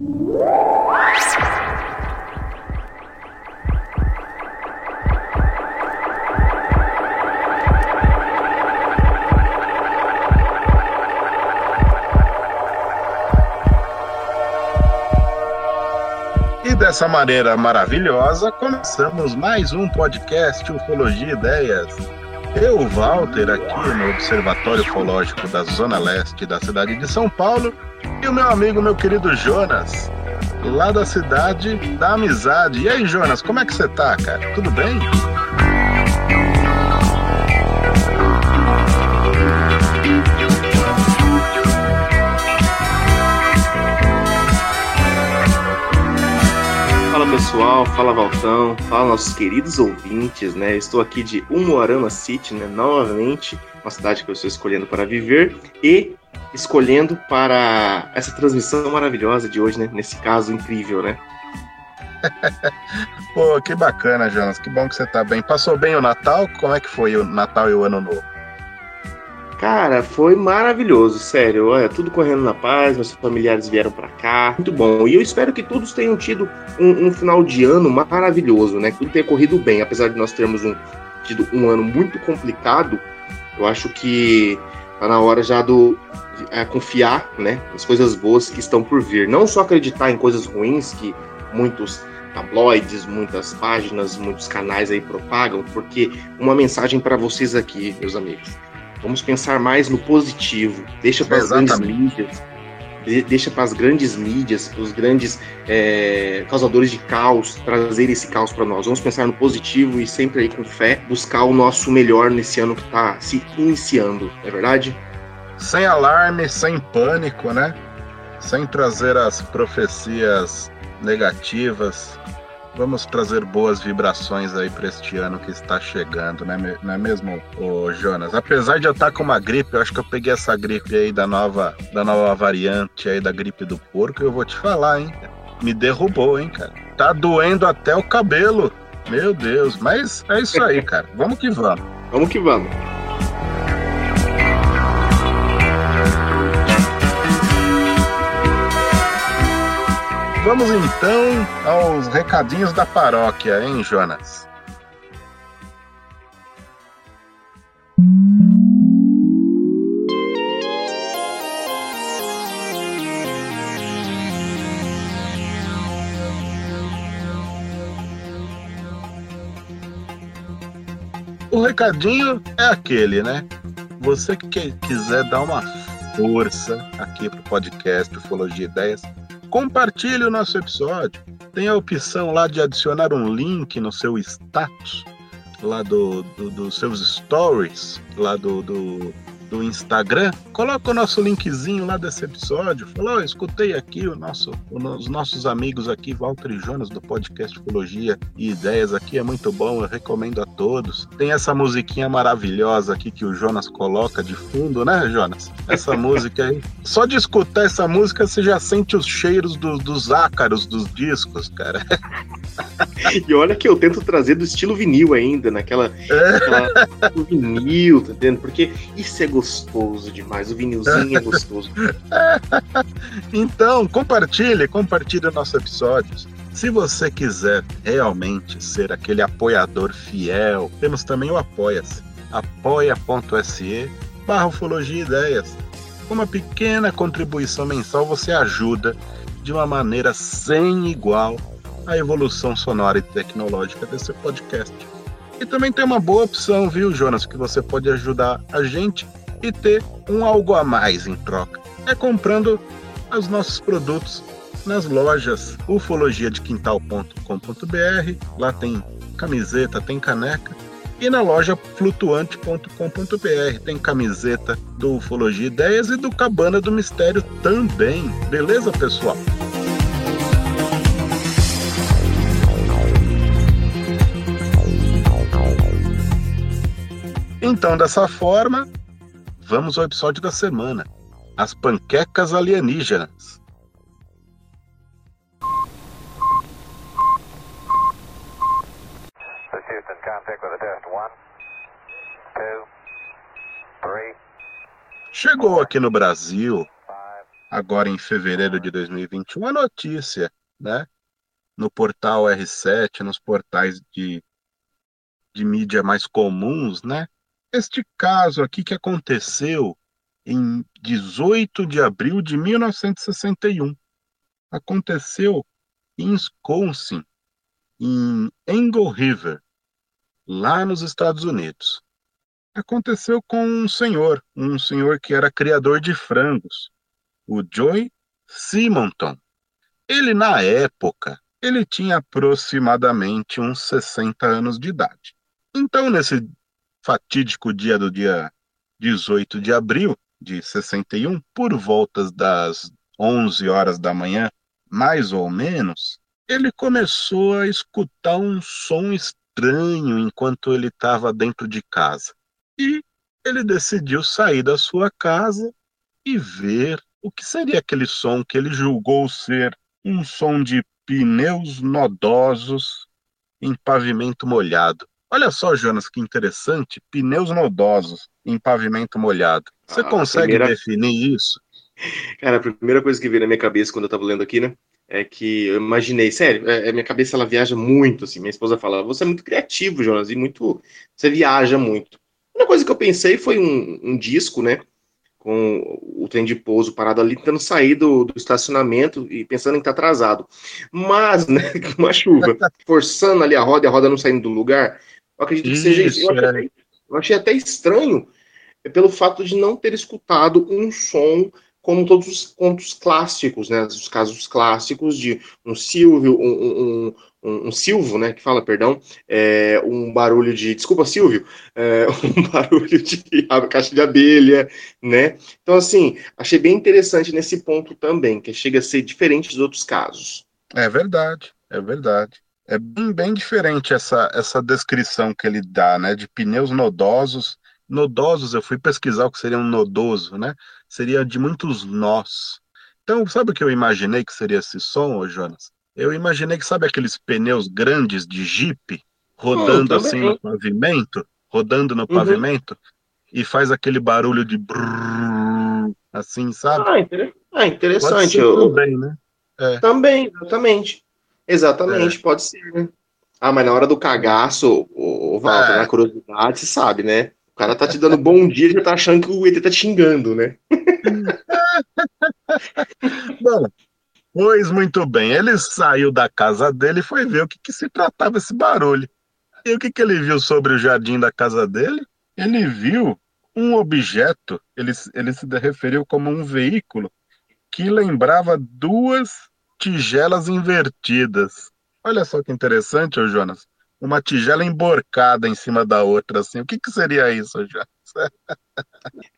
E dessa maneira maravilhosa, começamos mais um podcast Ufologia Ideias. Eu, Walter, aqui no Observatório Ufológico da Zona Leste da cidade de São Paulo, e o meu amigo, meu querido Jonas, lá da cidade da Amizade. E aí, Jonas, como é que você tá, cara? Tudo bem? Fala pessoal, fala Valtão, fala nossos queridos ouvintes, né? Eu estou aqui de Umuarama City, né? Novamente, uma cidade que eu estou escolhendo para viver e escolhendo para essa transmissão maravilhosa de hoje, né? Nesse caso incrível, né? Pô, que bacana, Jonas. Que bom que você tá bem. Passou bem o Natal? Como é que foi o Natal e o Ano Novo? Cara, foi maravilhoso, sério. Olha, tudo correndo na paz, meus familiares vieram para cá, muito bom. E eu espero que todos tenham tido um, um, final de ano maravilhoso, né? Que tudo tenha corrido bem, apesar de nós termos um, tido um ano muito complicado. Eu acho que tá na hora já do é, confiar, né, nas coisas boas que estão por vir. Não só acreditar em coisas ruins que muitos tabloides, muitas páginas, muitos canais aí propagam, porque uma mensagem para vocês aqui, meus amigos Vamos pensar mais no positivo. Deixa para as grandes mídias, deixa para as grandes mídias, os grandes é, causadores de caos, trazer esse caos para nós. Vamos pensar no positivo e sempre aí com fé buscar o nosso melhor nesse ano que está se iniciando, não é verdade? Sem alarme, sem pânico, né? Sem trazer as profecias negativas, Vamos trazer boas vibrações aí para este ano que está chegando, né? Não é mesmo, ô Jonas? Apesar de eu estar com uma gripe, eu acho que eu peguei essa gripe aí da nova, da nova variante aí da gripe do porco, eu vou te falar, hein? Me derrubou, hein, cara? Tá doendo até o cabelo. Meu Deus, mas é isso aí, cara. Vamos que vamos. Vamos que vamos. Vamos então aos recadinhos da paróquia, hein, Jonas? O recadinho é aquele, né? Você que quiser dar uma força aqui pro podcast Ufologia Ideias, Compartilhe o nosso episódio. Tem a opção lá de adicionar um link no seu status, lá do, do dos seus stories, lá do, do do Instagram, coloca o nosso linkzinho lá desse episódio. Falou, oh, escutei aqui o nosso, os nossos amigos aqui, Walter e Jonas, do podcast Ecologia e Ideias aqui, é muito bom, eu recomendo a todos. Tem essa musiquinha maravilhosa aqui que o Jonas coloca de fundo, né, Jonas? Essa música aí. Só de escutar essa música, você já sente os cheiros do, dos ácaros dos discos, cara. E olha que eu tento trazer do estilo vinil ainda, naquela, naquela vinil, tá entendendo? Porque isso é gostoso demais, o vinilzinho é gostoso. então, compartilhe, compartilhe nossos episódios. Se você quiser realmente ser aquele apoiador fiel, temos também o Apoia-se. apoia.se barra Ufologia Ideias. Com uma pequena contribuição mensal, você ajuda de uma maneira sem igual a evolução sonora e tecnológica desse podcast. E também tem uma boa opção, viu, Jonas, que você pode ajudar a gente e ter um algo a mais em troca. É comprando os nossos produtos nas lojas ufologiadequintal.com.br. Lá tem camiseta, tem caneca. E na loja flutuante.com.br tem camiseta do Ufologia Ideias e do Cabana do Mistério também. Beleza, pessoal? Então, dessa forma, vamos ao episódio da semana: As panquecas alienígenas. Chegou aqui no Brasil agora em fevereiro de 2021, a notícia, né? No portal R7, nos portais de, de mídia mais comuns, né? Este caso aqui que aconteceu em 18 de abril de 1961. Aconteceu em Wisconsin, em Engle River, lá nos Estados Unidos. Aconteceu com um senhor, um senhor que era criador de frangos, o Joy Simonton. Ele, na época, ele tinha aproximadamente uns 60 anos de idade. Então, nesse fatídico dia do dia 18 de abril de 61, por voltas das 11 horas da manhã, mais ou menos, ele começou a escutar um som estranho enquanto ele estava dentro de casa. E ele decidiu sair da sua casa e ver o que seria aquele som que ele julgou ser um som de pneus nodosos em pavimento molhado. Olha só, Jonas, que interessante, pneus nodosos em pavimento molhado. Você ah, consegue primeira... definir isso? Cara, a primeira coisa que veio na minha cabeça quando eu estava lendo aqui, né, é que eu imaginei, sério, é, é, minha cabeça ela viaja muito, assim, minha esposa fala, você é muito criativo, Jonas, e muito, você viaja muito. A coisa que eu pensei foi um, um disco, né, com o trem de pouso parado ali, tentando sair do, do estacionamento e pensando em estar tá atrasado. Mas, né, com uma chuva, forçando ali a roda e a roda não saindo do lugar, eu acredito que isso, seja isso. Eu achei, é. eu achei até estranho pelo fato de não ter escutado um som como todos os contos clássicos, né? Os casos clássicos de um Silvio, um, um, um, um Silvo, né? Que fala, perdão, é, um barulho de, desculpa, Silvio, é, um barulho de caixa de abelha, né? Então, assim, achei bem interessante nesse ponto também, que chega a ser diferente dos outros casos. É verdade, é verdade. É bem, bem diferente essa, essa descrição que ele dá, né? De pneus nodosos. Nodosos, eu fui pesquisar o que seria um nodoso, né? seria de muitos nós. Então, sabe o que eu imaginei que seria esse som, ô Jonas? Eu imaginei que, sabe aqueles pneus grandes de Jeep rodando assim no pavimento? Rodando no uhum. pavimento? E faz aquele barulho de brrr, assim, sabe? Ah, inter... ah interessante. Eu... Também, né? É. Também, exatamente. Exatamente, é. pode ser, né? Ah, mas na hora do cagaço, o, o Walter, é. na curiosidade, você sabe, né? cara tá te dando bom dia e já tá achando que o ET tá te xingando, né? Bom, pois muito bem. Ele saiu da casa dele e foi ver o que, que se tratava esse barulho. E o que, que ele viu sobre o jardim da casa dele? Ele viu um objeto, ele, ele se referiu como um veículo que lembrava duas tigelas invertidas. Olha só que interessante, ô Jonas uma tigela emborcada em cima da outra, assim. O que, que seria isso, já?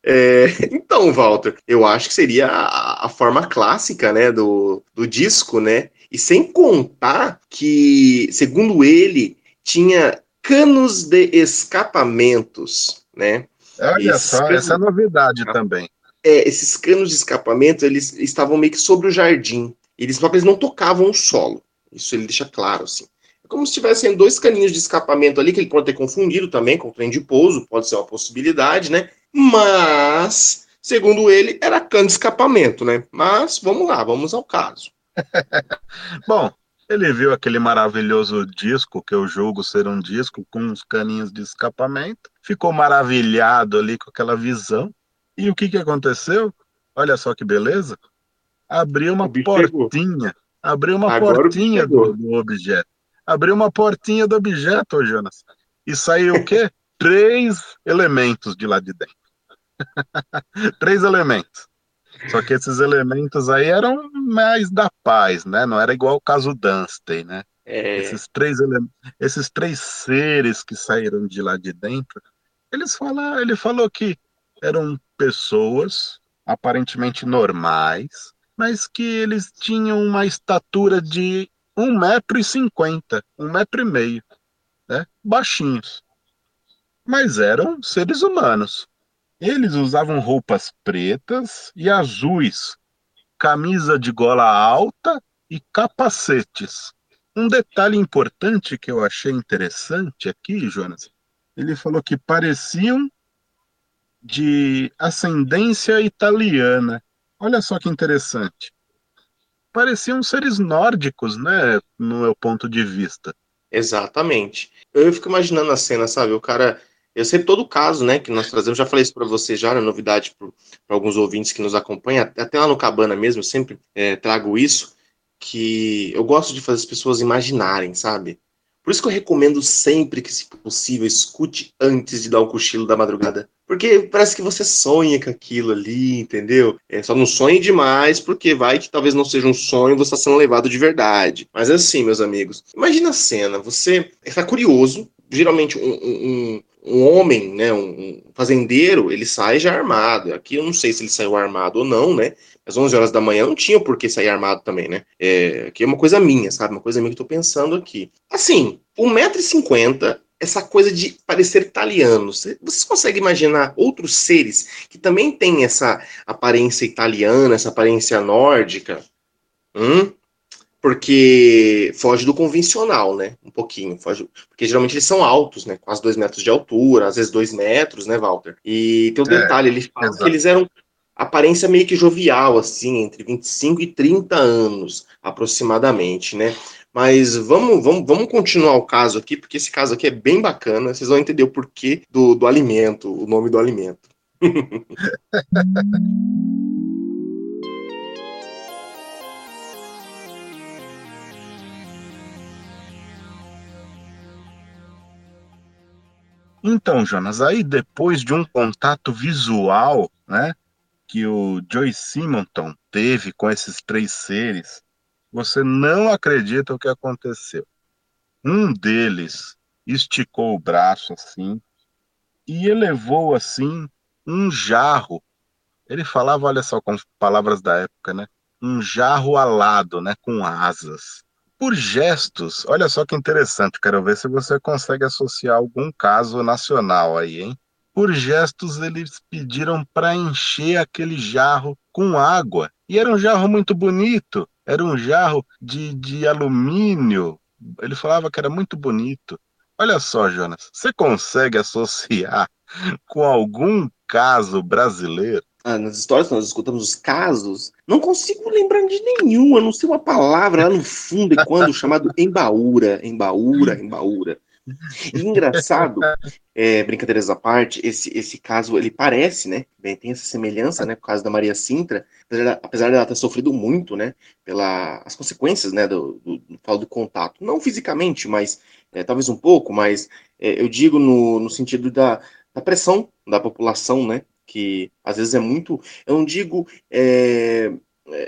É, então, Walter, eu acho que seria a, a, forma clássica, né, do, do disco, né? E sem contar que, segundo ele, tinha canos de escapamentos, né? Olha esses só, canos... essa é novidade também. É, esses canos de escapamento, eles estavam meio que sobre o jardim. Eles, eles não tocavam o solo. Isso ele deixa claro, assim como se tivessem dois caninhos de escapamento ali, que ele pode ter confundido também com o trem de pouso, pode ser uma possibilidade, né? Mas, segundo ele, era cano de escapamento, né? Mas vamos lá, vamos ao caso. Bom, ele viu aquele maravilhoso disco, que eu julgo ser um disco com uns caninhos de escapamento, ficou maravilhado ali com aquela visão. E o que, que aconteceu? Olha só que beleza. Abriu uma portinha. Abriu uma Agora portinha do, do objeto abriu uma portinha do objeto, Jonas. E saiu o quê? Três elementos de lá de dentro. Três elementos. Só que esses elementos aí eram mais da paz, né? Não era igual o caso Dunstan, né? É... Esses, três ele... esses três seres que saíram de lá de dentro, eles falam, ele falou que eram pessoas aparentemente normais, mas que eles tinham uma estatura de um metro e cinquenta, um metro e meio, né? baixinhos. Mas eram seres humanos. Eles usavam roupas pretas e azuis, camisa de gola alta e capacetes. Um detalhe importante que eu achei interessante aqui, Jonas, ele falou que pareciam de ascendência italiana. Olha só que interessante. Pareciam seres nórdicos, né? No meu ponto de vista. Exatamente. Eu fico imaginando a cena, sabe? O cara. Eu sei todo o caso, né, que nós trazemos, já falei isso para você já, na novidade para alguns ouvintes que nos acompanham, até lá no Cabana mesmo, eu sempre é, trago isso, que eu gosto de fazer as pessoas imaginarem, sabe? Por isso que eu recomendo sempre que, se possível, escute antes de dar o cochilo da madrugada. Porque parece que você sonha com aquilo ali, entendeu? É, só não sonhe demais, porque vai que talvez não seja um sonho, você está sendo levado de verdade. Mas assim, meus amigos. Imagina a cena, você está curioso, geralmente um, um, um homem, né, um fazendeiro, ele sai já armado. Aqui eu não sei se ele saiu armado ou não, né? Às 11 horas da manhã, não tinha por que sair armado também, né? É, que é uma coisa minha, sabe? Uma coisa minha que eu tô pensando aqui. Assim, 1,50m, essa coisa de parecer italiano. Vocês conseguem imaginar outros seres que também têm essa aparência italiana, essa aparência nórdica? Hum? Porque foge do convencional, né? Um pouquinho. Foge, porque geralmente eles são altos, né? Quase dois metros de altura, às vezes dois metros, né, Walter? E tem o um é, detalhe, ele fala que eles eram aparência meio que jovial, assim, entre 25 e 30 anos, aproximadamente, né? Mas vamos, vamos, vamos continuar o caso aqui, porque esse caso aqui é bem bacana, vocês vão entender o porquê do, do alimento, o nome do alimento. Então, Jonas, aí depois de um contato visual, né, que o Joy Simonton teve com esses três seres, você não acredita o que aconteceu. Um deles esticou o braço assim e elevou assim um jarro. Ele falava, olha só, com palavras da época, né? Um jarro alado, né? Com asas. Por gestos, olha só que interessante, quero ver se você consegue associar algum caso nacional aí, hein? Por gestos, eles pediram para encher aquele jarro com água. E era um jarro muito bonito, era um jarro de, de alumínio. Ele falava que era muito bonito. Olha só, Jonas, você consegue associar com algum caso brasileiro? Ah, nas histórias que nós escutamos os casos, não consigo lembrar de nenhum, a não ser uma palavra lá no fundo e quando chamado embaúra, embaúra, embaúra. E engraçado, é, brincadeiras à parte, esse, esse caso, ele parece, né, bem, tem essa semelhança, né, com o caso da Maria Sintra, apesar, apesar dela ter sofrido muito, né, pelas consequências, né, do, do, do, do contato, não fisicamente, mas é, talvez um pouco, mas é, eu digo no, no sentido da, da pressão da população, né, que às vezes é muito, eu não digo, é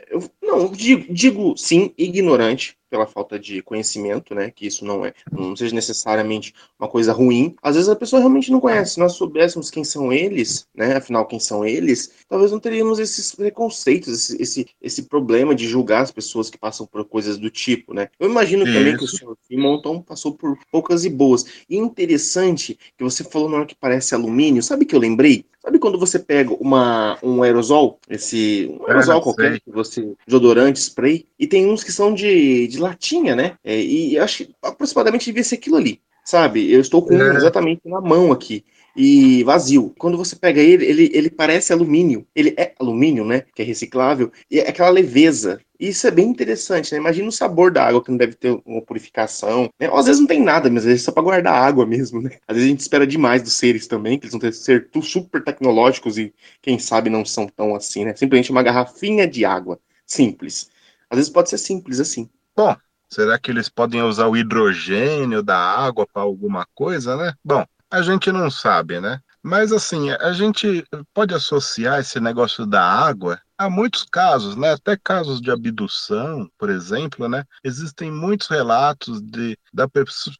eu, não, digo, digo sim, ignorante, pela falta de conhecimento, né? Que isso não é, não seja necessariamente uma coisa ruim. Às vezes a pessoa realmente não conhece. Se nós soubéssemos quem são eles, né? Afinal, quem são eles, talvez não teríamos esses preconceitos, esse, esse, esse problema de julgar as pessoas que passam por coisas do tipo, né? Eu imagino isso. também que o senhor Simonton passou por poucas e boas. E interessante que você falou na hora que parece alumínio. Sabe que eu lembrei? Sabe quando você pega uma, um aerosol, esse um aerosol é, qualquer, sei. que você, desodorante, spray, e tem uns que são de, de latinha, né? É, e acho que aproximadamente devia ser aquilo ali, sabe? Eu estou com é. um exatamente na mão aqui e vazio. Quando você pega ele, ele, ele parece alumínio. Ele é alumínio, né? Que é reciclável. E é aquela leveza. Isso é bem interessante, né? Imagina o sabor da água que não deve ter uma purificação. Né? Ou às vezes não tem nada, mas às vezes é só para guardar água mesmo, né? Às vezes a gente espera demais dos seres também, que eles vão ser super tecnológicos e quem sabe não são tão assim, né? Simplesmente uma garrafinha de água. Simples. Às vezes pode ser simples assim. Bom, será que eles podem usar o hidrogênio da água para alguma coisa, né? Bom, a gente não sabe, né? Mas assim, a gente pode associar esse negócio da água a muitos casos, né? Até casos de abdução, por exemplo, né? Existem muitos relatos de da,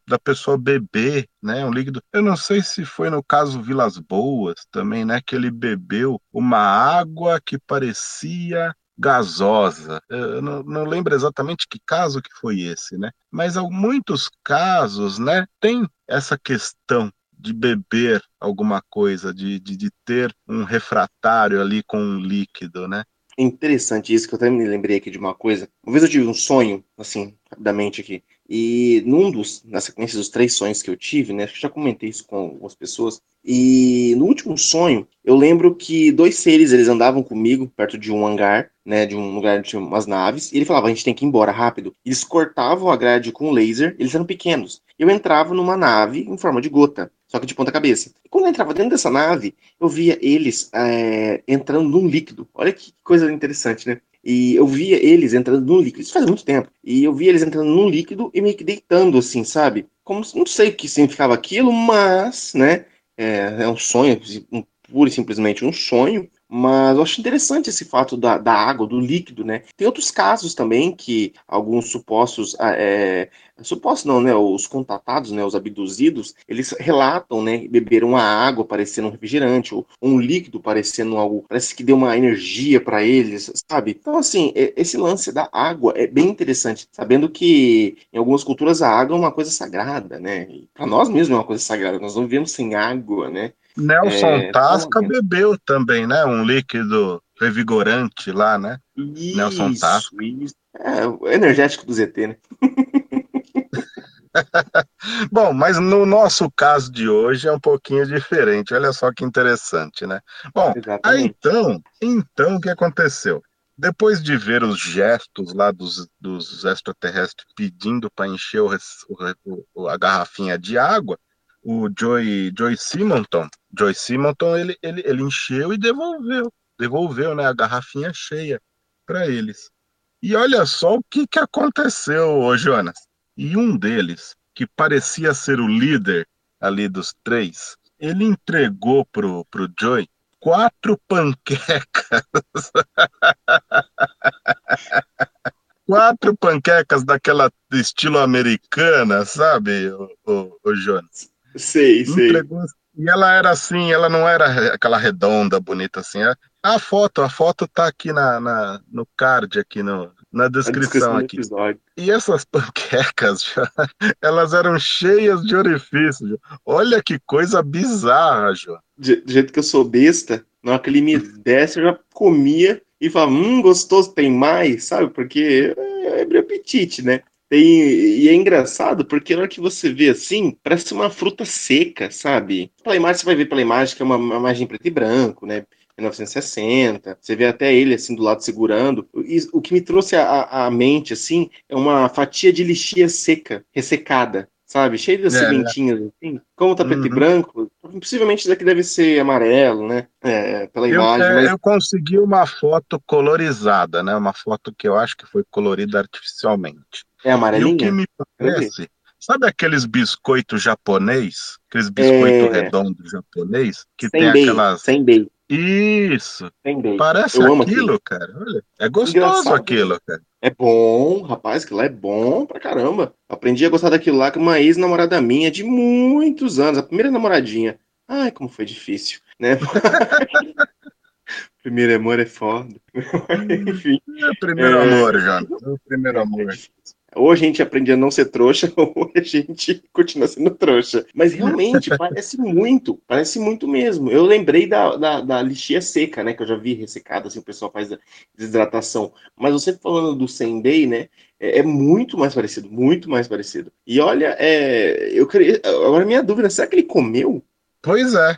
da pessoa beber, né? Um líquido. Eu não sei se foi no caso Vilas Boas também, né? Que ele bebeu uma água que parecia gasosa. Eu não, não, lembro exatamente que caso que foi esse, né? Mas há muitos casos, né? Tem essa questão de beber alguma coisa, de, de, de ter um refratário ali com um líquido, né? interessante isso, que eu até me lembrei aqui de uma coisa. Uma vez eu tive um sonho, assim, rapidamente aqui. E num dos, na sequência dos três sonhos que eu tive, né? Acho que já comentei isso com algumas pessoas. E no último sonho, eu lembro que dois seres eles andavam comigo perto de um hangar, né? De um lugar tinha umas naves. E ele falava: a gente tem que ir embora rápido. Eles cortavam a grade com laser. Eles eram pequenos. Eu entrava numa nave em forma de gota, só que de ponta cabeça. E quando eu entrava dentro dessa nave, eu via eles é, entrando num líquido. Olha que coisa interessante, né? E eu via eles entrando num líquido, isso faz muito tempo. E eu via eles entrando num líquido e meio que deitando, assim, sabe? Como não sei o que significava aquilo, mas, né? É, é um sonho, um, pura e simplesmente um sonho. Mas eu acho interessante esse fato da, da água, do líquido, né? Tem outros casos também que alguns supostos, ah, é, supostos não, né? Os contatados, né? Os abduzidos, eles relatam, né? Beberam uma água parecendo um refrigerante, ou um líquido parecendo algo, parece que deu uma energia para eles, sabe? Então, assim, esse lance da água é bem interessante, sabendo que em algumas culturas a água é uma coisa sagrada, né? Para nós mesmos é uma coisa sagrada, nós não vivemos sem água, né? Nelson é, Tasca bebeu também, né? Um líquido revigorante lá, né? Isso, Nelson Tasca. Isso. É, o energético do ZT, né? Bom, mas no nosso caso de hoje é um pouquinho diferente. Olha só que interessante, né? Bom, aí então, então o que aconteceu? Depois de ver os gestos lá dos, dos extraterrestres pedindo para encher o, o, a garrafinha de água, o Joy, Joy Simonton, Joy Simonton, ele, ele, ele encheu e devolveu, devolveu, né, a garrafinha cheia para eles. E olha só o que, que aconteceu, ô Jonas. E um deles, que parecia ser o líder ali dos três, ele entregou pro, pro Joy quatro panquecas. quatro panquecas daquela estilo americana, sabe, o, Jonas? Sei, sei. E ela era assim, ela não era aquela redonda, bonita assim. É, a foto, a foto tá aqui na, na no card, aqui no, na descrição, descrição aqui. E essas panquecas, elas eram cheias de orifícios. Olha que coisa bizarra, João. Do jeito que eu sou besta, na hora que ele me desse, eu já comia e falava, hum, gostoso, tem mais, sabe? Porque é, é apetite, né? Tem, e é engraçado porque na hora que você vê assim, parece uma fruta seca, sabe? Pela imagem, você vai ver pela imagem que é uma, uma imagem preto e branco, né? 1960, você vê até ele assim do lado segurando. E, o que me trouxe à mente assim é uma fatia de lixia seca, ressecada, sabe? Cheia de é, é. assim. Como tá preto uhum. e branco, possivelmente isso daqui deve ser amarelo, né? É, pela eu, imagem. É, mas... Eu consegui uma foto colorizada, né? Uma foto que eu acho que foi colorida artificialmente. É amarelinha? E o que me parece, sabe aqueles biscoitos japonês? Aqueles biscoitos é... redondos japonês? Que sem tem aquelas. Sem bem. Isso. Parece Eu aquilo, cara. Olha, é gostoso Engraçado. aquilo, cara. É bom, rapaz, aquilo lá é bom pra caramba. Aprendi a gostar daquilo lá com uma ex-namorada minha de muitos anos, a primeira namoradinha. Ai, como foi difícil, né? primeiro amor é foda. Enfim. É primeiro é... amor, já. É o primeiro amor. Ou a gente aprende a não ser trouxa, ou a gente continua sendo trouxa. Mas realmente parece muito, parece muito mesmo. Eu lembrei da, da, da lixia seca, né? Que eu já vi ressecada, assim, o pessoal faz desidratação. Mas você falando do Sendei, né? É, é, muito mais parecido, muito mais parecido. E olha, é, eu queria. Agora minha dúvida, será que ele comeu? Pois é.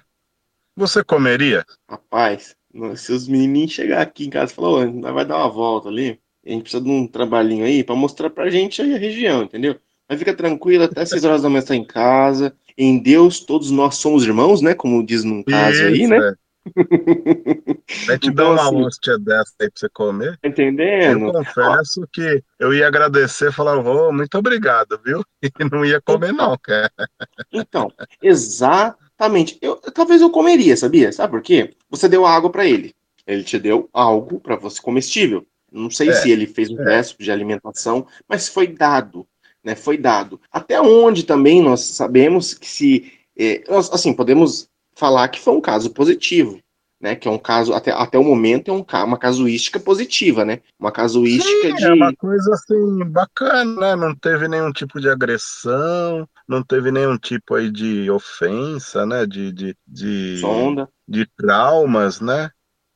Você comeria? Rapaz, se os menininhos chegar aqui em casa e falar, oh, vai dar uma volta ali, a gente precisa de um trabalhinho aí para mostrar pra gente aí a região, entendeu? Mas fica tranquilo, até 6 horas da manhã está em casa. Em Deus, todos nós somos irmãos, né? Como diz num caso Isso, aí, né? É. Vai te então, dar uma assim, hóstia dessa aí pra você comer. Tá entendendo? Eu confesso Ó. que eu ia agradecer falar, oh, muito obrigado, viu? E não ia comer, então, não, cara. Então, exatamente. Eu, talvez eu comeria, sabia? Sabe por quê? Você deu água para ele. Ele te deu algo para você comestível. Não sei é, se ele fez um é. de alimentação, mas foi dado, né? Foi dado. Até onde também nós sabemos que se, é, nós, assim, podemos falar que foi um caso positivo, né? Que é um caso até, até o momento é um, uma casuística positiva, né? Uma casuística Sim, de é uma coisa assim bacana, né? Não teve nenhum tipo de agressão, não teve nenhum tipo aí de ofensa, né? De de, de, Sonda. de traumas, né?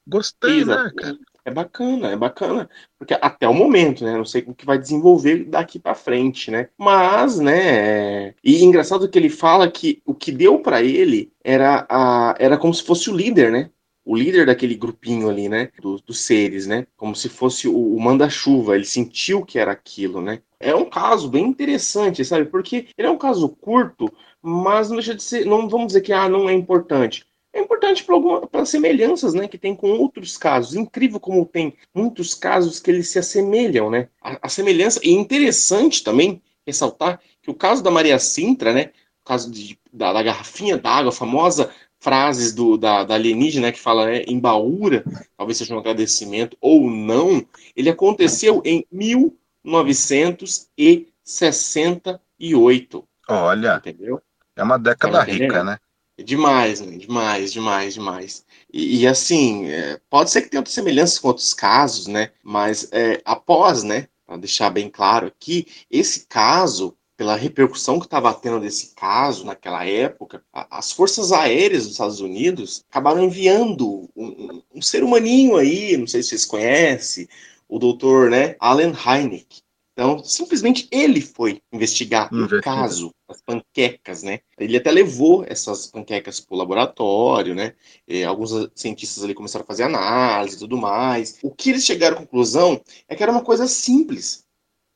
Gostei, Exato. né, cara? É bacana, é bacana, porque até o momento, né? Não sei o que vai desenvolver daqui para frente, né? Mas, né? E engraçado que ele fala que o que deu para ele era a, era como se fosse o líder, né? O líder daquele grupinho ali, né? Do, dos seres, né? Como se fosse o, o manda-chuva. Ele sentiu que era aquilo, né? É um caso bem interessante, sabe? Porque ele é um caso curto, mas não deixa de ser. Não vamos dizer que ah, não é importante é importante para semelhanças né, que tem com outros casos. Incrível como tem muitos casos que eles se assemelham, né? A, a semelhança, e interessante também ressaltar que o caso da Maria Sintra, né? O caso de, da, da garrafinha d'água, famosa frases do, da, da alienígena né, que fala né, embaúra, talvez seja um agradecimento ou não, ele aconteceu em 1968. Olha, entendeu? É uma década tá rica, né? Demais, né? demais, demais, demais. E, e assim, é, pode ser que tenha outras semelhanças com outros casos, né? Mas é, após, né? Para deixar bem claro aqui, esse caso, pela repercussão que estava tendo desse caso naquela época, a, as forças aéreas dos Estados Unidos acabaram enviando um, um, um ser humaninho aí, não sei se vocês conhecem, o doutor, né, Alan Hynek. Então, simplesmente ele foi investigar o caso das panquecas, né? Ele até levou essas panquecas para o laboratório, né? E alguns cientistas ali começaram a fazer análise e tudo mais. O que eles chegaram à conclusão é que era uma coisa simples.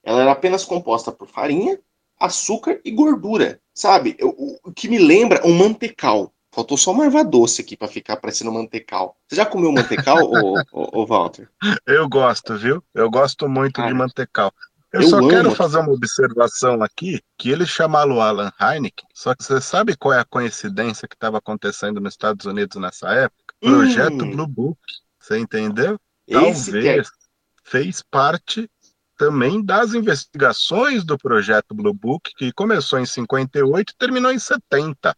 Ela era apenas composta por farinha, açúcar e gordura, sabe? O, o que me lembra um mantecal. Faltou só uma erva doce aqui para ficar parecendo mantecal. Você já comeu mantecal, ô, ô, ô, Walter? Eu gosto, viu? Eu gosto muito de mantecal. Eu, eu só amo. quero fazer uma observação aqui, que ele chamá-lo Alan Heineken, só que você sabe qual é a coincidência que estava acontecendo nos Estados Unidos nessa época? Projeto hum. Blue Book, você entendeu? Esse Talvez é... fez parte também das investigações do projeto Blue Book, que começou em 58 e terminou em 70.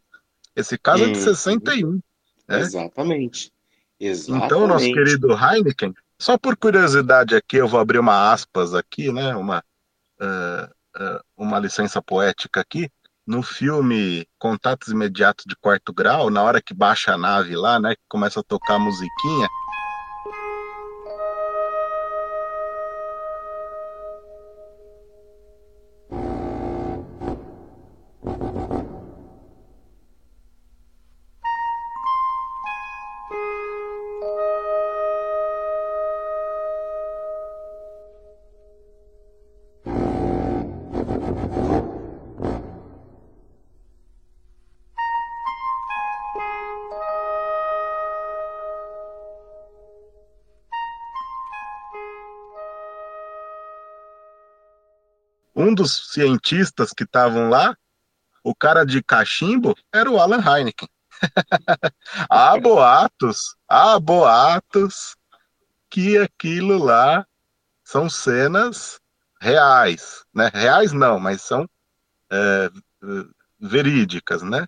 Esse caso hum. é de 61. Né? Exatamente. Exatamente. Então, nosso querido Heineken, só por curiosidade aqui, eu vou abrir uma aspas aqui, né? Uma, uh, uh, uma licença poética aqui. No filme Contatos Imediatos de Quarto Grau, na hora que baixa a nave lá, né? Que começa a tocar a musiquinha, um dos cientistas que estavam lá, o cara de cachimbo, era o Alan Heineken. há boatos, há boatos que aquilo lá são cenas reais, né? Reais não, mas são é, verídicas, né?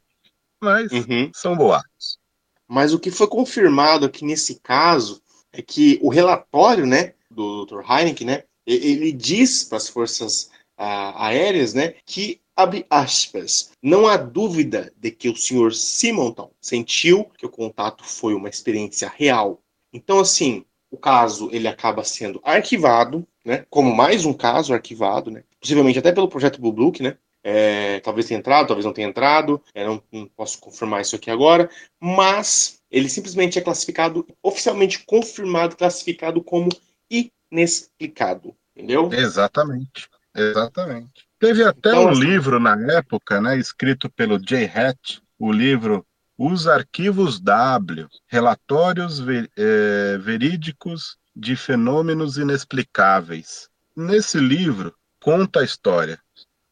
Mas uhum. são boatos. Mas o que foi confirmado aqui nesse caso é que o relatório, né, do Dr. Heineken, né, ele diz para as forças aéreas, né, que abre aspas, não há dúvida de que o senhor Simonton sentiu que o contato foi uma experiência real. Então, assim, o caso ele acaba sendo arquivado, né, como mais um caso arquivado, né, possivelmente até pelo projeto Blue Book, né, é, talvez tenha entrado, talvez não tenha entrado, é, não, não posso confirmar isso aqui agora, mas ele simplesmente é classificado, oficialmente confirmado, classificado como inexplicado, entendeu? Exatamente. Exatamente. Teve até então, um assim... livro na época, né, escrito pelo Jay Hatch, o livro Os Arquivos W, Relatórios ver, é, Verídicos de Fenômenos Inexplicáveis. Nesse livro, conta a história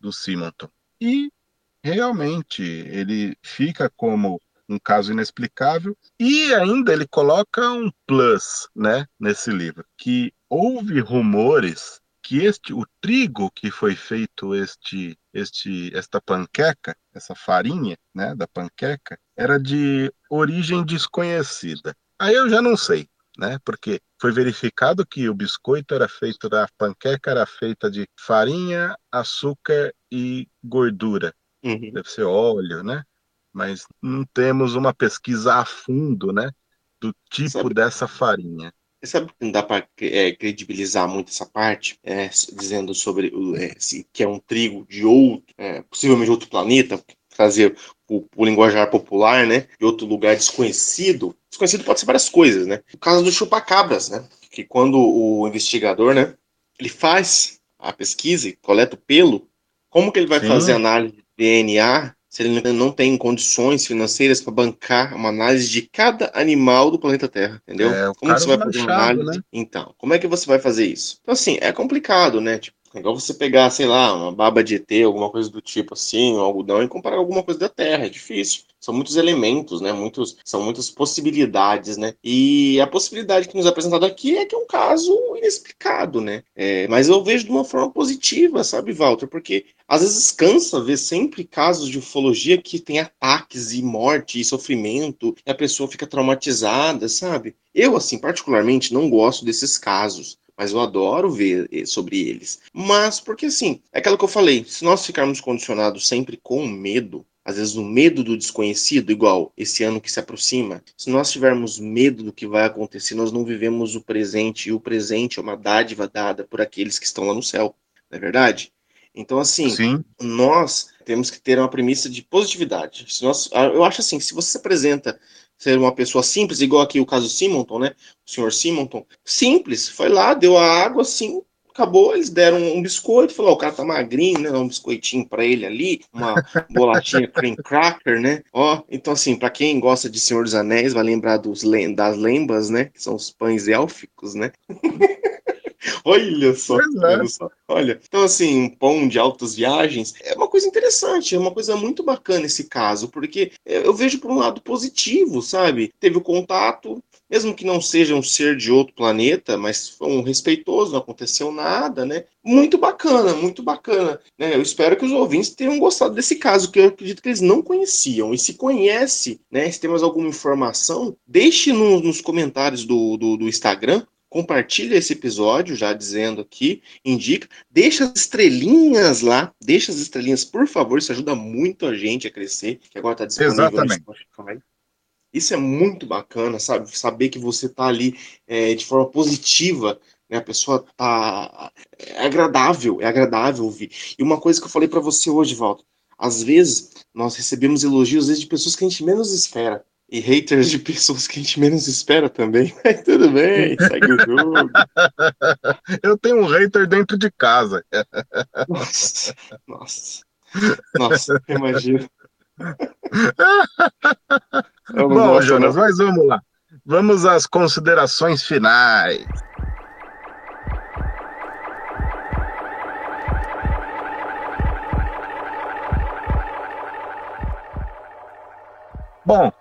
do Simonton. E realmente ele fica como um caso inexplicável e ainda ele coloca um plus, né, nesse livro, que houve rumores que este o trigo que foi feito este este esta panqueca, essa farinha, né, da panqueca, era de origem desconhecida. Aí eu já não sei, né? Porque foi verificado que o biscoito era feito da panqueca era feita de farinha, açúcar e gordura. Uhum. Deve ser óleo, né? Mas não temos uma pesquisa a fundo, né, do tipo Sabe? dessa farinha. Sabe que não dá para é, credibilizar muito essa parte, é, dizendo sobre é, se, que é um trigo de outro, é, possivelmente outro planeta, trazer o, o, linguajar popular, né, de outro lugar desconhecido. Desconhecido pode ser várias coisas, né? O caso do chupacabras, né, que quando o investigador, né, ele faz a pesquisa e coleta o pelo, como que ele vai Sim. fazer análise de DNA se ele não tem condições financeiras para bancar uma análise de cada animal do planeta Terra, entendeu? É, como você vai fazer uma análise? Né? Então, como é que você vai fazer isso? Então, assim, é complicado, né? Tipo, é igual você pegar, sei lá, uma baba de ET, alguma coisa do tipo assim, um algodão, e comparar alguma coisa da Terra. É difícil. São muitos elementos, né? Muitos, são muitas possibilidades, né? E a possibilidade que nos é apresentado aqui é que é um caso inexplicado, né? É, mas eu vejo de uma forma positiva, sabe, Walter? Porque às vezes cansa ver sempre casos de ufologia que tem ataques e morte e sofrimento, e a pessoa fica traumatizada, sabe? Eu, assim, particularmente, não gosto desses casos mas eu adoro ver eh, sobre eles. Mas, porque assim, é aquilo que eu falei, se nós ficarmos condicionados sempre com medo, às vezes o medo do desconhecido, igual esse ano que se aproxima, se nós tivermos medo do que vai acontecer, nós não vivemos o presente, e o presente é uma dádiva dada por aqueles que estão lá no céu, não é verdade? Então, assim, Sim. nós temos que ter uma premissa de positividade. Se nós, eu acho assim, se você se apresenta ser uma pessoa simples, igual aqui o caso Simonton, né? O senhor Simonton, simples, foi lá, deu a água, assim, acabou, eles deram um biscoito, falou, oh, o cara tá magrinho, né? Um biscoitinho para ele ali, uma bolachinha cream cracker, né? Ó, então assim, para quem gosta de Senhor dos Anéis, vai lembrar dos das lembas, né? Que são os pães élficos, né? Olha só, é. olha só. Olha, então assim, um pão de altas viagens é uma coisa interessante, é uma coisa muito bacana esse caso, porque eu vejo por um lado positivo, sabe? Teve o contato, mesmo que não seja um ser de outro planeta, mas foi um respeitoso, não aconteceu nada, né? Muito bacana, muito bacana. Né? Eu espero que os ouvintes tenham gostado desse caso, que eu acredito que eles não conheciam. E se conhece, né? Se temos alguma informação, deixe no, nos comentários do, do, do Instagram compartilha esse episódio, já dizendo aqui, indica, deixa as estrelinhas lá, deixa as estrelinhas, por favor, isso ajuda muito a gente a crescer, que agora está disponível Exatamente. no Spotify. Isso é muito bacana, sabe? Saber que você está ali é, de forma positiva, né? A pessoa tá é agradável, é agradável ouvir. E uma coisa que eu falei para você hoje, Walter, às vezes nós recebemos elogios vezes, de pessoas que a gente menos espera e haters de pessoas que a gente menos espera também. Mas tudo bem, segue o jogo. Eu tenho um hater dentro de casa. Nossa, nossa. Nossa, imagino. Bom, Jonas, não. mas vamos lá. Vamos às considerações finais. Bom,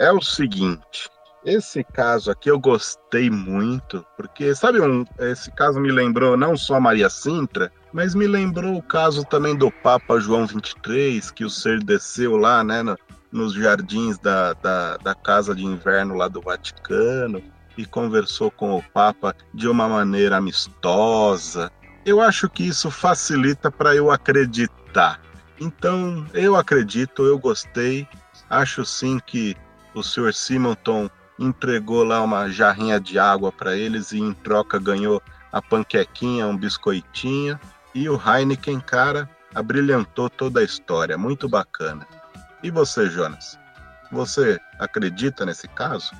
é o seguinte, esse caso aqui eu gostei muito, porque sabe um, esse caso me lembrou não só Maria Sintra, mas me lembrou o caso também do Papa João 23, que o ser desceu lá, né, no, nos jardins da, da, da casa de inverno lá do Vaticano e conversou com o Papa de uma maneira amistosa. Eu acho que isso facilita para eu acreditar. Então, eu acredito, eu gostei. Acho sim que o Sr. Simonton entregou lá uma jarrinha de água para eles e em troca ganhou a panquequinha, um biscoitinho. E o Heineken, cara, abrilhantou toda a história. Muito bacana. E você, Jonas? Você acredita nesse caso?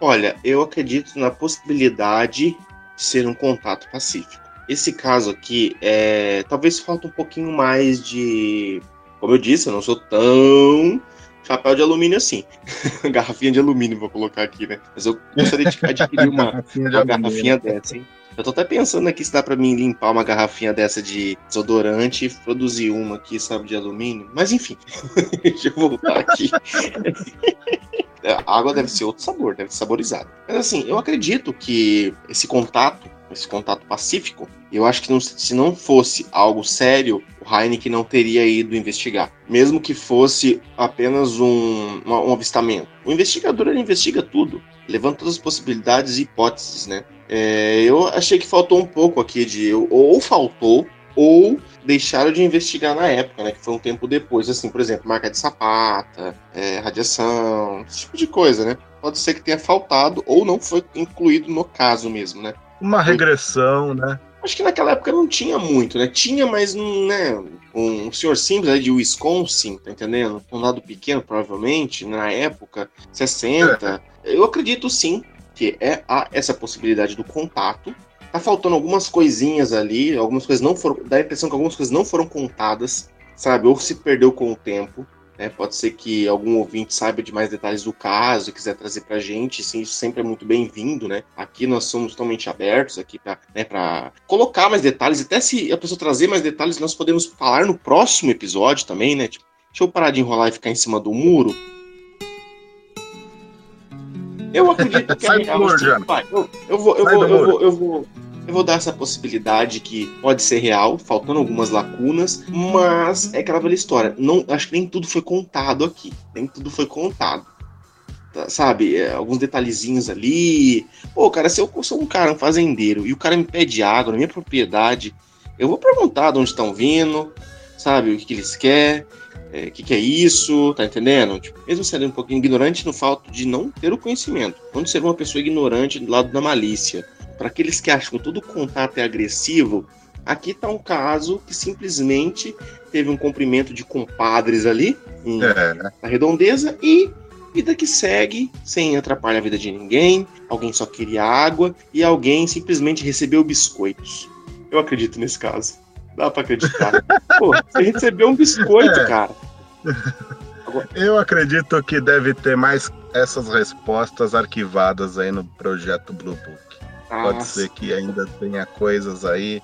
Olha, eu acredito na possibilidade de ser um contato pacífico. Esse caso aqui, é, talvez falta um pouquinho mais de. Como eu disse, eu não sou tão chapéu de alumínio assim. garrafinha de alumínio, vou colocar aqui, né? Mas eu gostaria de adquirir uma, garrafinha, de uma garrafinha dessa, hein? Eu tô até pensando aqui se dá pra mim limpar uma garrafinha dessa de desodorante e produzir uma aqui, sabe, de alumínio. Mas enfim, deixa eu voltar aqui. A água deve ser outro sabor, deve ser saborizada. Mas assim, eu acredito que esse contato esse contato pacífico, eu acho que não, se não fosse algo sério, o Heineken não teria ido investigar. Mesmo que fosse apenas um, um, avistamento. O investigador ele investiga tudo, levanta todas as possibilidades e hipóteses, né? É, eu achei que faltou um pouco aqui de. Ou faltou, ou deixaram de investigar na época, né? Que foi um tempo depois, assim, por exemplo, marca de sapata, é, radiação, esse tipo de coisa, né? pode ser que tenha faltado ou não foi incluído no caso mesmo, né? Uma regressão, né? Acho que naquela época não tinha muito, né? Tinha, mas né, um senhor simples né, de Wisconsin, tá entendendo? Um lado pequeno, provavelmente, na época, 60. É. Eu acredito sim que é há essa possibilidade do contato. Tá faltando algumas coisinhas ali, algumas coisas não foram. Dá a impressão que algumas coisas não foram contadas, sabe? Ou se perdeu com o tempo. Né? Pode ser que algum ouvinte saiba de mais detalhes do caso e quiser trazer para a gente, sim, isso sempre é muito bem-vindo, né? Aqui nós somos totalmente abertos aqui para né, colocar mais detalhes, até se a pessoa trazer mais detalhes, nós podemos falar no próximo episódio também, né? Tipo, deixa eu parar de enrolar e ficar em cima do muro. Eu acredito que Sai a real, eu, eu, vou, eu, vou, eu, vou, eu vou eu vou dar essa possibilidade que pode ser real, faltando algumas lacunas, mas é aquela velha história. Não, acho que nem tudo foi contado aqui. Nem tudo foi contado. Tá, sabe, é, alguns detalhezinhos ali. Pô, cara, se eu sou um cara, um fazendeiro, e o cara me pede água na minha propriedade, eu vou perguntar de onde estão vindo, sabe, o que, que eles querem. O é, que, que, é isso, tá entendendo? Tipo, mesmo sendo um pouquinho ignorante no fato de não ter o conhecimento, não ser uma pessoa ignorante do lado da malícia para aqueles que acham que todo contato é agressivo, aqui está um caso que simplesmente teve um cumprimento de compadres ali em, é. na redondeza e vida que segue sem atrapalhar a vida de ninguém. Alguém só queria água e alguém simplesmente recebeu biscoitos. Eu acredito nesse caso. Dá para acreditar. Pô, você recebeu um biscoito, é. cara. Agora... Eu acredito que deve ter mais essas respostas arquivadas aí no projeto Blue Book. Pode ser que ainda tenha coisas aí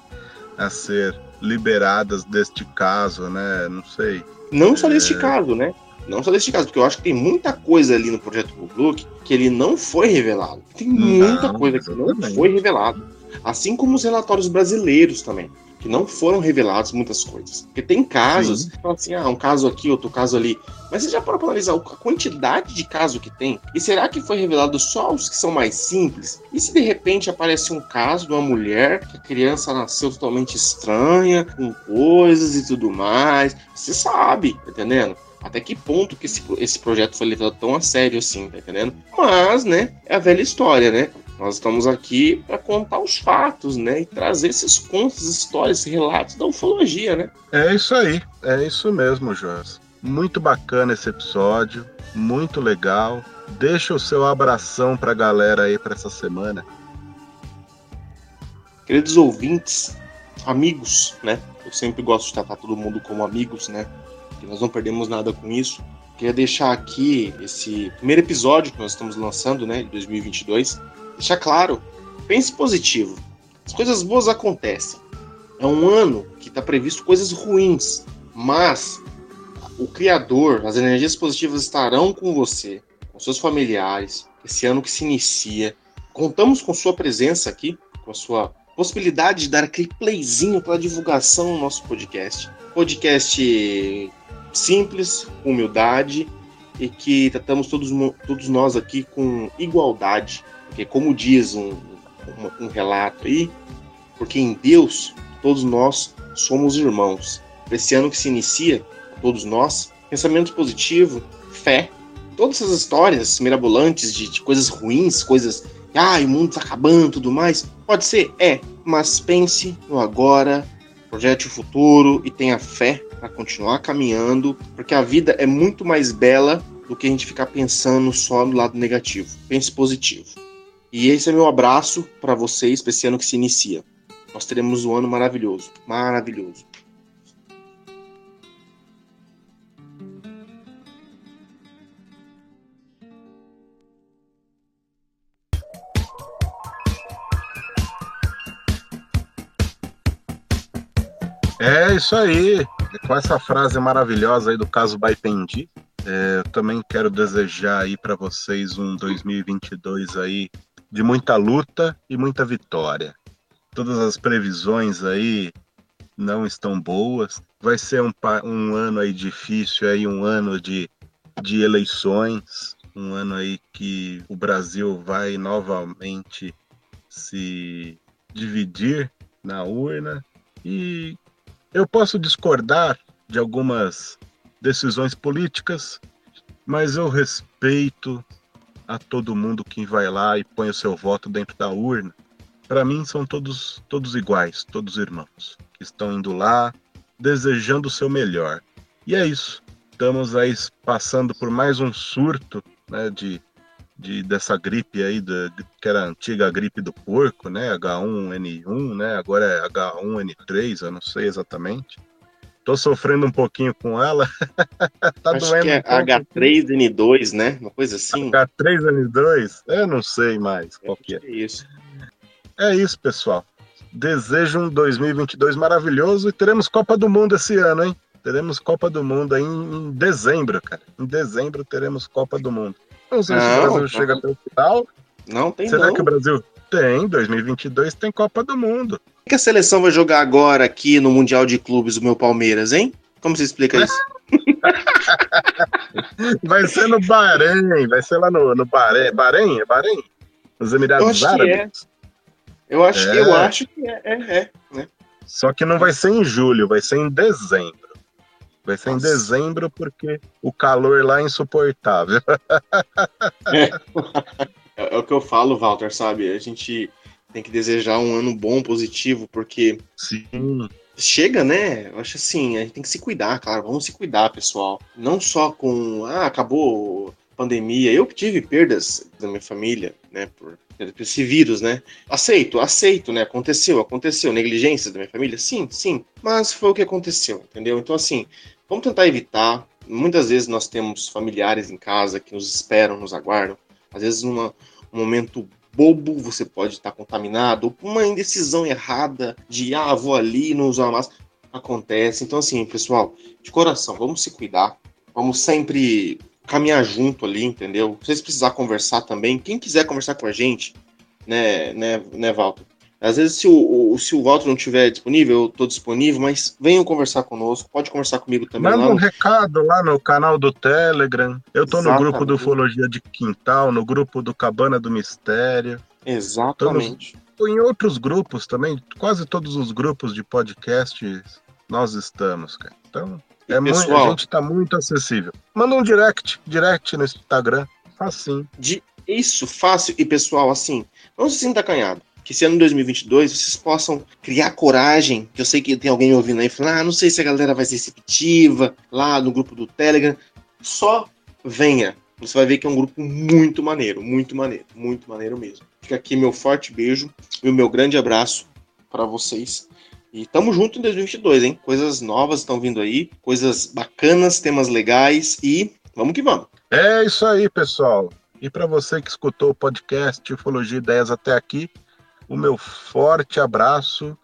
a ser liberadas deste caso, né? Não sei. Não só deste é... caso, né? Não só deste caso, porque eu acho que tem muita coisa ali no projeto Blue que ele não foi revelado. Tem muita não, coisa que não foi revelado. Assim como os relatórios brasileiros também que não foram revelados muitas coisas. Porque tem casos, fala assim, ah, um caso aqui, outro caso ali. Mas você já para analisar a quantidade de caso que tem? E será que foi revelado só os que são mais simples? E se de repente aparece um caso de uma mulher que a criança nasceu totalmente estranha, com coisas e tudo mais? Você sabe, tá entendendo? até que ponto que esse, esse projeto foi levado tão a sério assim, tá entendendo? Mas, né, é a velha história, né? Nós estamos aqui para contar os fatos, né? E trazer esses contos, histórias, relatos da ufologia, né? É isso aí, é isso mesmo, Joás. Muito bacana esse episódio, muito legal. Deixa o seu abração para a galera aí para essa semana. Queridos ouvintes, amigos, né? Eu sempre gosto de tratar todo mundo como amigos, né? Que nós não perdemos nada com isso. Queria deixar aqui esse primeiro episódio que nós estamos lançando, né, de 2022, deixar claro, pense positivo. As coisas boas acontecem. É um ano que está previsto coisas ruins, mas o Criador, as energias positivas estarão com você, com seus familiares, esse ano que se inicia. Contamos com sua presença aqui, com a sua possibilidade de dar aquele playzinho para divulgação no nosso podcast. Podcast simples, humildade e que tratamos todos, todos nós aqui com igualdade porque, como diz um, um, um relato aí, porque em Deus todos nós somos irmãos. Esse ano que se inicia, todos nós, pensamento positivo, fé, todas essas histórias mirabolantes de, de coisas ruins, coisas, ah, o mundo está acabando, tudo mais, pode ser, é, mas pense no agora, projete o futuro e tenha fé para continuar caminhando, porque a vida é muito mais bela do que a gente ficar pensando só no lado negativo. Pense positivo. E esse é meu abraço para vocês para esse ano que se inicia. Nós teremos um ano maravilhoso, maravilhoso. É isso aí. Com essa frase maravilhosa aí do caso Baipendi, é, eu também quero desejar aí para vocês um 2022 aí de muita luta e muita vitória. Todas as previsões aí não estão boas. Vai ser um, um ano aí difícil, aí um ano de, de eleições, um ano aí que o Brasil vai novamente se dividir na urna. E eu posso discordar de algumas decisões políticas, mas eu respeito a todo mundo que vai lá e põe o seu voto dentro da urna. Para mim são todos todos iguais, todos irmãos, que estão indo lá desejando o seu melhor. E é isso. Estamos aí passando por mais um surto né, de, de dessa gripe aí, da, que era a antiga gripe do porco, né? H1N1, né? Agora é H1N3, eu não sei exatamente. Tô sofrendo um pouquinho com ela. tá Acho doendo que é um H3N2, né? Uma coisa assim. H3N2? Eu não sei mais qual que é. É isso. É isso, pessoal. Desejo um 2022 maravilhoso e teremos Copa do Mundo esse ano, hein? Teremos Copa do Mundo aí em dezembro, cara. Em dezembro teremos Copa do Mundo. Não sei não, se o Brasil não. chega até o final. Não tem Será não. que o Brasil tem? 2022 tem Copa do Mundo. O que a seleção vai jogar agora aqui no Mundial de Clubes do meu Palmeiras, hein? Como você explica isso? vai ser no Bahrein, vai ser lá no, no Bahrein. Bahrein? É Bahrein? Nos Emirados eu Árabes? É. Eu, acho, é. eu acho que é, é, é né? Só que não vai ser em julho, vai ser em dezembro. Vai ser Nossa. em dezembro porque o calor lá é insuportável. É. é. o que eu falo, Walter, sabe? A gente tem que desejar um ano bom, positivo, porque Sim. chega, né? Eu acho assim, a gente tem que se cuidar, claro. Vamos se cuidar, pessoal. Não só com, ah, acabou pandemia. Eu que tive perdas da minha família, né, por esse vírus, né? Aceito, aceito, né? Aconteceu, aconteceu. Negligências da minha família? Sim, sim. Mas foi o que aconteceu, entendeu? Então, assim, Vamos tentar evitar. Muitas vezes nós temos familiares em casa que nos esperam, nos aguardam. Às vezes, num momento bobo, você pode estar contaminado, ou uma indecisão errada de, ah, vou ali não usar máscara. Acontece. Então, assim, pessoal, de coração, vamos se cuidar. Vamos sempre caminhar junto ali, entendeu? Se vocês precisar conversar também, quem quiser conversar com a gente, né, né, né, Walter? Às vezes, se o, o, se o Walter não estiver disponível, eu estou disponível, mas venham conversar conosco, pode conversar comigo também. Manda um recado lá no canal do Telegram. Eu estou no grupo do Ufologia de Quintal, no grupo do Cabana do Mistério. Exatamente. Tô em outros grupos também, quase todos os grupos de podcasts nós estamos, cara. Então, é pessoal, muito, a gente está muito acessível. Manda um direct, direct no Instagram, facinho. De, isso, fácil. E pessoal, assim, não se sinta acanhado que esse ano 2022 vocês possam criar coragem, que eu sei que tem alguém ouvindo aí falando, ah, não sei se a galera vai ser receptiva lá no grupo do Telegram. Só venha. Você vai ver que é um grupo muito maneiro, muito maneiro, muito maneiro mesmo. Fica aqui meu forte beijo e o meu grande abraço para vocês. E tamo junto em 2022, hein? Coisas novas estão vindo aí, coisas bacanas, temas legais e vamos que vamos. É isso aí, pessoal. E para você que escutou o podcast Ufologia Ideias até aqui, o meu forte abraço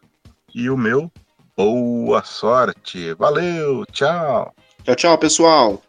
e o meu boa sorte. Valeu, tchau. Tchau, tchau, pessoal.